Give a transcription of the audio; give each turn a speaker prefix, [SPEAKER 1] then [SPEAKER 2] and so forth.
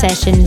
[SPEAKER 1] Session